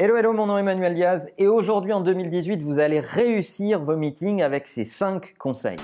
Hello, hello, mon nom est Emmanuel Diaz et aujourd'hui en 2018, vous allez réussir vos meetings avec ces 5 conseils.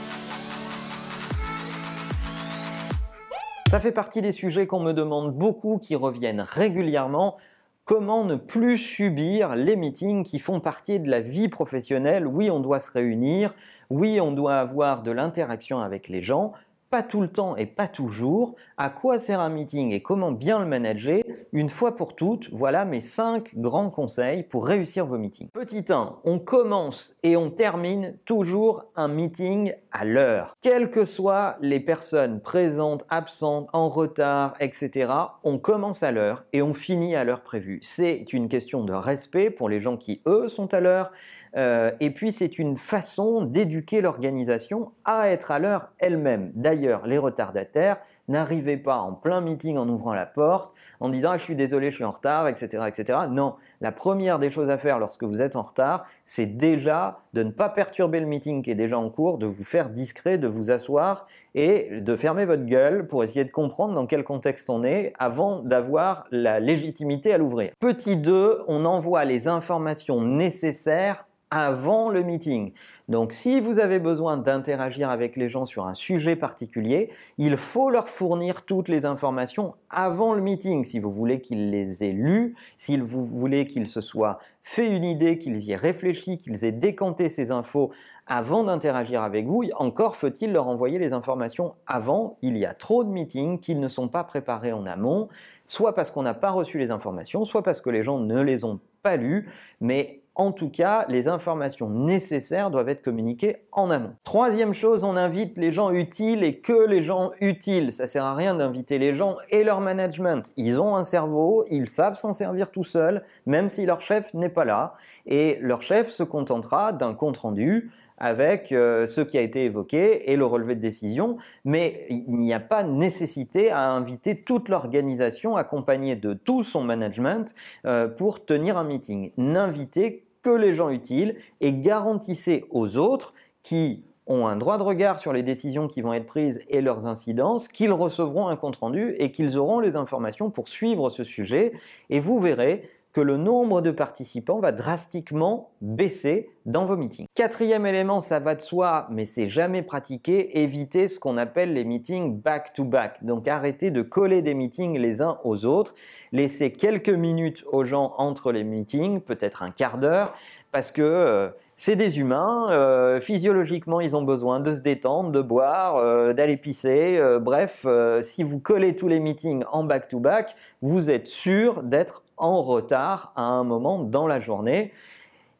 Ça fait partie des sujets qu'on me demande beaucoup, qui reviennent régulièrement. Comment ne plus subir les meetings qui font partie de la vie professionnelle? Oui, on doit se réunir. Oui, on doit avoir de l'interaction avec les gens pas tout le temps et pas toujours, à quoi sert un meeting et comment bien le manager, une fois pour toutes, voilà mes 5 grands conseils pour réussir vos meetings. Petit 1, on commence et on termine toujours un meeting à l'heure. Quelles que soient les personnes présentes, absentes, en retard, etc., on commence à l'heure et on finit à l'heure prévue. C'est une question de respect pour les gens qui, eux, sont à l'heure. Euh, et puis c'est une façon d'éduquer l'organisation à être à l'heure elle-même. D'ailleurs, les retardataires, n'arrivez pas en plein meeting en ouvrant la porte, en disant ah, je suis désolé, je suis en retard, etc., etc. Non, la première des choses à faire lorsque vous êtes en retard, c'est déjà de ne pas perturber le meeting qui est déjà en cours, de vous faire discret, de vous asseoir et de fermer votre gueule pour essayer de comprendre dans quel contexte on est avant d'avoir la légitimité à l'ouvrir. Petit 2, on envoie les informations nécessaires avant le meeting. Donc si vous avez besoin d'interagir avec les gens sur un sujet particulier, il faut leur fournir toutes les informations avant le meeting si vous voulez qu'ils les aient lues, si vous voulez qu'ils se soient fait une idée, qu'ils y aient réfléchi, qu'ils aient décanté ces infos avant d'interagir avec vous. Encore faut-il leur envoyer les informations avant. Il y a trop de meetings qu'ils ne sont pas préparés en amont, soit parce qu'on n'a pas reçu les informations, soit parce que les gens ne les ont pas lues, mais en tout cas, les informations nécessaires doivent être communiquées en amont. Troisième chose, on invite les gens utiles et que les gens utiles. Ça sert à rien d'inviter les gens et leur management. Ils ont un cerveau, ils savent s'en servir tout seuls, même si leur chef n'est pas là. Et leur chef se contentera d'un compte rendu avec euh, ce qui a été évoqué et le relevé de décision, mais il n'y a pas nécessité à inviter toute l'organisation accompagnée de tout son management euh, pour tenir un meeting. N'invitez que les gens utiles et garantissez aux autres qui ont un droit de regard sur les décisions qui vont être prises et leurs incidences, qu'ils recevront un compte-rendu et qu'ils auront les informations pour suivre ce sujet. Et vous verrez que le nombre de participants va drastiquement baisser dans vos meetings. Quatrième élément, ça va de soi, mais c'est jamais pratiqué, évitez ce qu'on appelle les meetings back-to-back. Donc arrêtez de coller des meetings les uns aux autres. Laissez quelques minutes aux gens entre les meetings, peut-être un quart d'heure, parce que euh, c'est des humains, euh, physiologiquement ils ont besoin de se détendre, de boire, euh, d'aller pisser, bref, si vous collez tous les meetings en back-to-back, -back, vous êtes sûr d'être en retard à un moment dans la journée.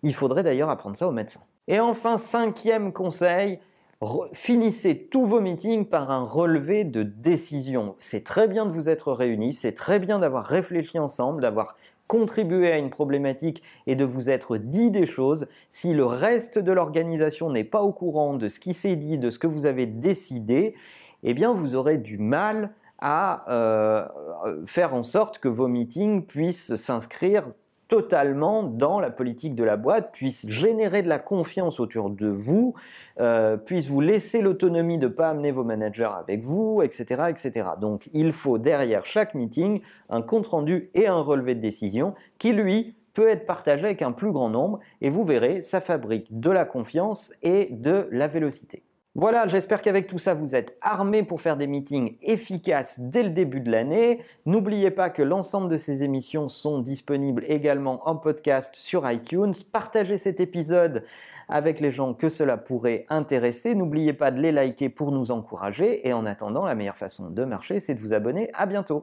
Il faudrait d'ailleurs apprendre ça aux médecins. Et enfin, cinquième conseil, finissez tous vos meetings par un relevé de décision. C'est très bien de vous être réunis, c'est très bien d'avoir réfléchi ensemble, d'avoir contribué à une problématique et de vous être dit des choses. Si le reste de l'organisation n'est pas au courant de ce qui s'est dit, de ce que vous avez décidé, eh bien vous aurez du mal à euh, faire en sorte que vos meetings puissent s'inscrire totalement dans la politique de la boîte, puissent générer de la confiance autour de vous, euh, puissent vous laisser l'autonomie de ne pas amener vos managers avec vous, etc., etc. Donc il faut derrière chaque meeting un compte-rendu et un relevé de décision qui, lui, peut être partagé avec un plus grand nombre et vous verrez, ça fabrique de la confiance et de la vélocité. Voilà, j'espère qu'avec tout ça, vous êtes armés pour faire des meetings efficaces dès le début de l'année. N'oubliez pas que l'ensemble de ces émissions sont disponibles également en podcast sur iTunes. Partagez cet épisode avec les gens que cela pourrait intéresser. N'oubliez pas de les liker pour nous encourager. Et en attendant, la meilleure façon de marcher, c'est de vous abonner. À bientôt.